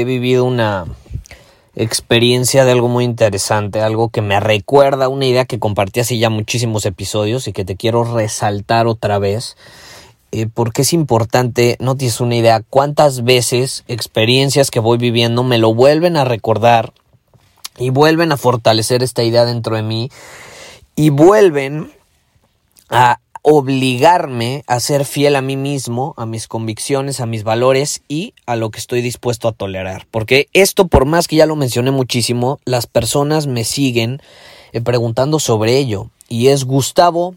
he vivido una experiencia de algo muy interesante, algo que me recuerda una idea que compartí hace ya muchísimos episodios y que te quiero resaltar otra vez. Eh, porque es importante, no tienes una idea cuántas veces experiencias que voy viviendo me lo vuelven a recordar y vuelven a fortalecer esta idea dentro de mí y vuelven a obligarme a ser fiel a mí mismo, a mis convicciones, a mis valores y a lo que estoy dispuesto a tolerar. Porque esto, por más que ya lo mencioné muchísimo, las personas me siguen eh, preguntando sobre ello. Y es, Gustavo,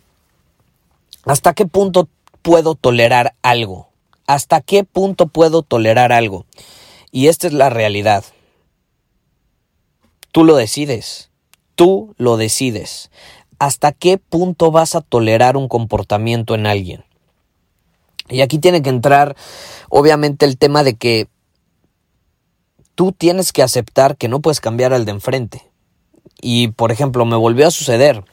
¿hasta qué punto puedo tolerar algo? ¿Hasta qué punto puedo tolerar algo? Y esta es la realidad. Tú lo decides. Tú lo decides hasta qué punto vas a tolerar un comportamiento en alguien. Y aquí tiene que entrar, obviamente, el tema de que tú tienes que aceptar que no puedes cambiar al de enfrente. Y, por ejemplo, me volvió a suceder.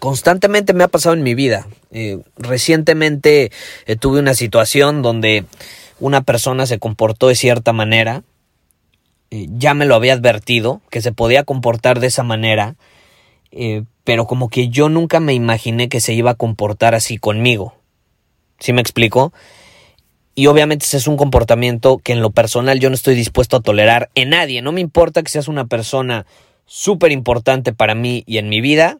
Constantemente me ha pasado en mi vida. Eh, recientemente eh, tuve una situación donde una persona se comportó de cierta manera. Eh, ya me lo había advertido, que se podía comportar de esa manera. Pero como que yo nunca me imaginé que se iba a comportar así conmigo. ¿Sí me explico? Y obviamente ese es un comportamiento que en lo personal yo no estoy dispuesto a tolerar en nadie. No me importa que seas una persona súper importante para mí y en mi vida,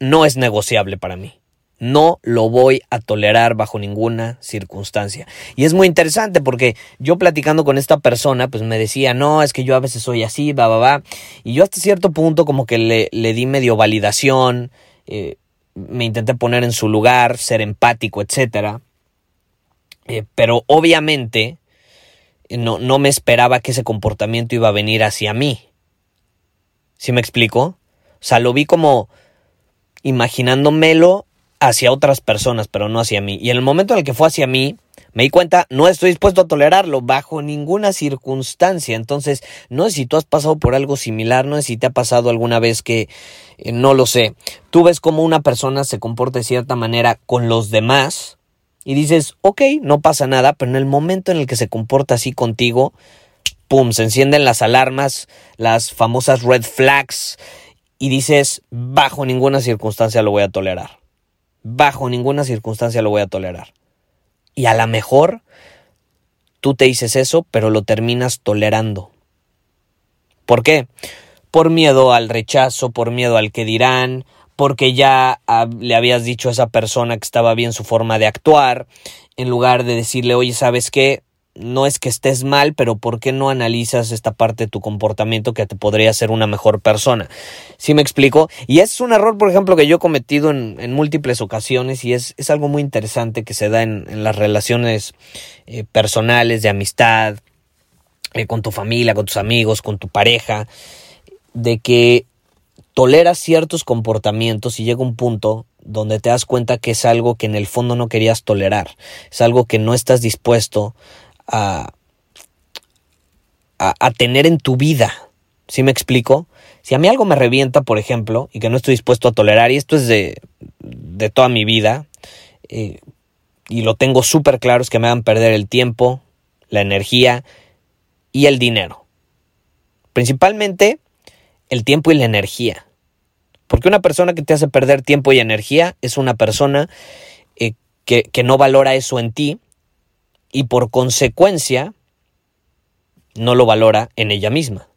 no es negociable para mí. No lo voy a tolerar bajo ninguna circunstancia. Y es muy interesante porque yo platicando con esta persona, pues me decía, no, es que yo a veces soy así, va, va, va. Y yo hasta cierto punto como que le, le di medio validación, eh, me intenté poner en su lugar, ser empático, etc. Eh, pero obviamente no, no me esperaba que ese comportamiento iba a venir hacia mí. ¿Sí me explico? O sea, lo vi como imaginándomelo hacia otras personas, pero no hacia mí. Y en el momento en el que fue hacia mí, me di cuenta, no estoy dispuesto a tolerarlo bajo ninguna circunstancia. Entonces, no sé si tú has pasado por algo similar, no sé si te ha pasado alguna vez que, eh, no lo sé, tú ves cómo una persona se comporta de cierta manera con los demás y dices, ok, no pasa nada, pero en el momento en el que se comporta así contigo, ¡pum!, se encienden las alarmas, las famosas red flags y dices, bajo ninguna circunstancia lo voy a tolerar bajo ninguna circunstancia lo voy a tolerar. Y a lo mejor tú te dices eso, pero lo terminas tolerando. ¿Por qué? Por miedo al rechazo, por miedo al que dirán, porque ya le habías dicho a esa persona que estaba bien su forma de actuar, en lugar de decirle, oye, ¿sabes qué? No es que estés mal, pero ¿por qué no analizas esta parte de tu comportamiento que te podría hacer una mejor persona? ¿Sí me explico? Y es un error, por ejemplo, que yo he cometido en, múltiples ocasiones y es, es, algo muy interesante que se da en, las relaciones eh, personales, de amistad, eh, con tu familia, con tus amigos, con tu pareja, de que toleras ciertos comportamientos y llega un punto donde te das cuenta que es algo que en el fondo no querías tolerar, es algo que no estás dispuesto a, a, tener en tu vida. ¿Sí me explico? Si a mí algo me revienta, por ejemplo, y que no estoy dispuesto a tolerar, y esto es de, de toda mi vida, eh, y lo tengo súper claro, es que me hagan perder el tiempo, la energía y el dinero. Principalmente el tiempo y la energía. Porque una persona que te hace perder tiempo y energía es una persona eh, que no valora eso en ti y por consecuencia no lo valora en ella misma.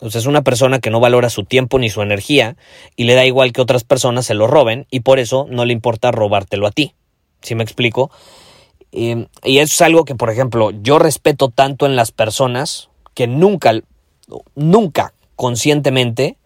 Sea, es una persona que no valora su tiempo ni su energía y le da igual que otras personas se lo roben y por eso no le importa robártelo a ti. ¿Sí me explico? y eso es algo que, por ejemplo, yo respeto tanto en las personas que nunca, nunca conscientemente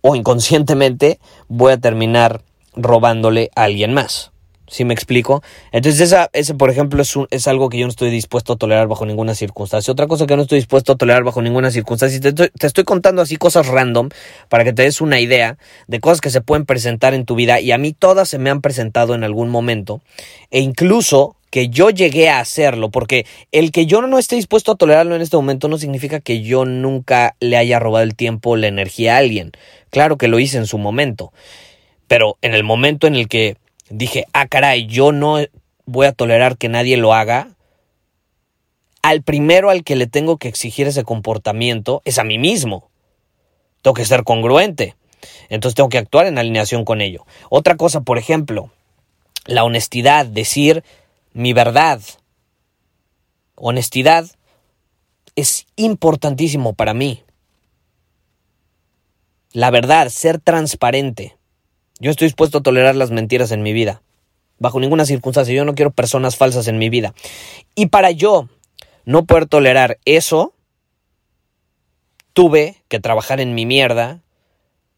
o inconscientemente voy a terminar robándole a alguien más. ¿Sí me explico? Entonces, esa, ese, por ejemplo, es, algo que yo no estoy dispuesto a tolerar bajo ninguna circunstancia. Otra cosa que no estoy dispuesto a tolerar bajo ninguna circunstancia, te, te estoy contando así cosas random para que te des una idea de cosas que se pueden presentar en tu vida y a mí todas se me han presentado en algún momento e incluso que yo llegué a hacerlo, porque el que yo no esté dispuesto a tolerarlo en este momento no significa que yo nunca le haya robado el tiempo o la energía a alguien. Claro que lo hice en su momento, pero en el momento en el que dije, ah, caray, yo no voy a tolerar que nadie lo haga, al primero al que le tengo que exigir ese comportamiento es a mí mismo. Tengo que ser congruente. Entonces tengo que actuar en alineación con ello. Otra cosa, por ejemplo, la honestidad, decir mi verdad. Honestidad es importantísimo para mí. La verdad, ser transparente. Yo estoy dispuesto a tolerar las mentiras en mi vida. Bajo ninguna circunstancia. Yo no quiero personas falsas en mi vida. Y para yo no poder tolerar eso, tuve que trabajar en mi mierda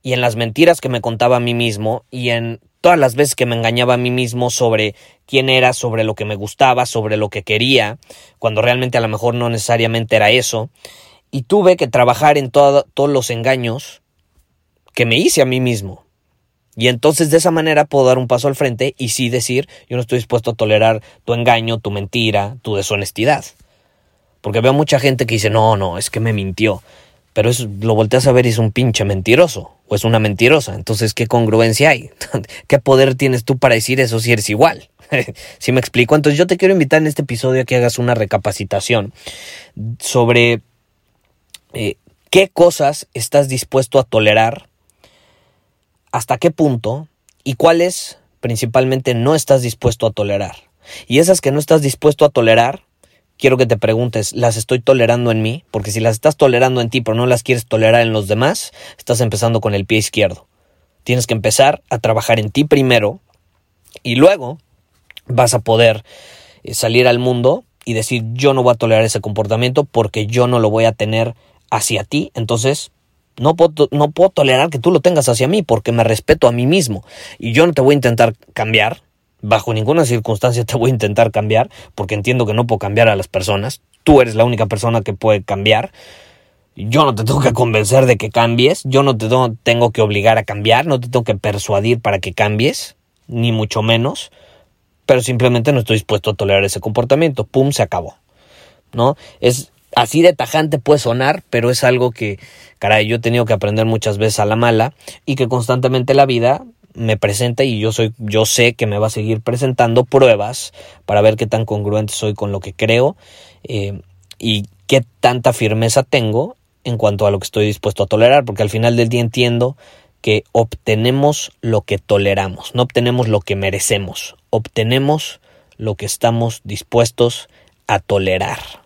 y en las mentiras que me contaba a mí mismo y en todas las veces que me engañaba a mí mismo sobre quién era, sobre lo que me gustaba, sobre lo que quería, cuando realmente a lo mejor no necesariamente era eso. Y tuve que trabajar en todos los engaños que me hice a mí mismo. Y entonces de esa manera puedo dar un paso al frente y sí decir, yo no estoy dispuesto a tolerar tu engaño, tu mentira, tu deshonestidad. Porque veo mucha gente que dice, no, no, es que me mintió. Pero eso lo volteas a ver y es un pinche mentiroso o es una mentirosa. Entonces, ¿qué congruencia hay? ¿Qué poder tienes tú para decir eso si eres igual? ¿Sí me explico? Entonces yo te quiero invitar en este episodio a que hagas una recapacitación sobre eh, qué cosas estás dispuesto a tolerar hasta qué punto y cuáles principalmente no estás dispuesto a tolerar. Y esas que no estás dispuesto a tolerar, quiero que te preguntes, ¿las estoy tolerando en mí? Porque si las estás tolerando en ti pero no las quieres tolerar en los demás, estás empezando con el pie izquierdo. Tienes que empezar a trabajar en ti primero y luego vas a poder eh, salir al mundo y decir yo no voy a tolerar ese comportamiento porque yo no lo voy a tener hacia ti. Entonces no puedo, no puedo tolerar que tú lo tengas hacia mí porque me respeto a mí mismo. Y yo no te voy a intentar cambiar. Bajo ninguna circunstancia te voy a intentar cambiar porque entiendo que no puedo cambiar a las personas. Tú eres la única persona que puede cambiar. Yo no te tengo que convencer de que cambies. Yo no te tengo que obligar a cambiar. No te tengo que persuadir para que cambies. Ni mucho menos. Pero simplemente no estoy dispuesto a tolerar ese comportamiento. Pum, se acabó. ¿No? Es, así de tajante puede sonar, pero es algo que, caray, yo he tenido que aprender muchas veces a la mala y que constantemente la vida me presenta y yo soy, yo sé que me va a seguir presentando pruebas para ver qué tan congruente soy con lo que creo eh, y qué tanta firmeza tengo en cuanto a lo que estoy dispuesto a tolerar, porque al final del día entiendo que obtenemos lo que toleramos, no obtenemos lo que merecemos, obtenemos lo que estamos dispuestos a tolerar.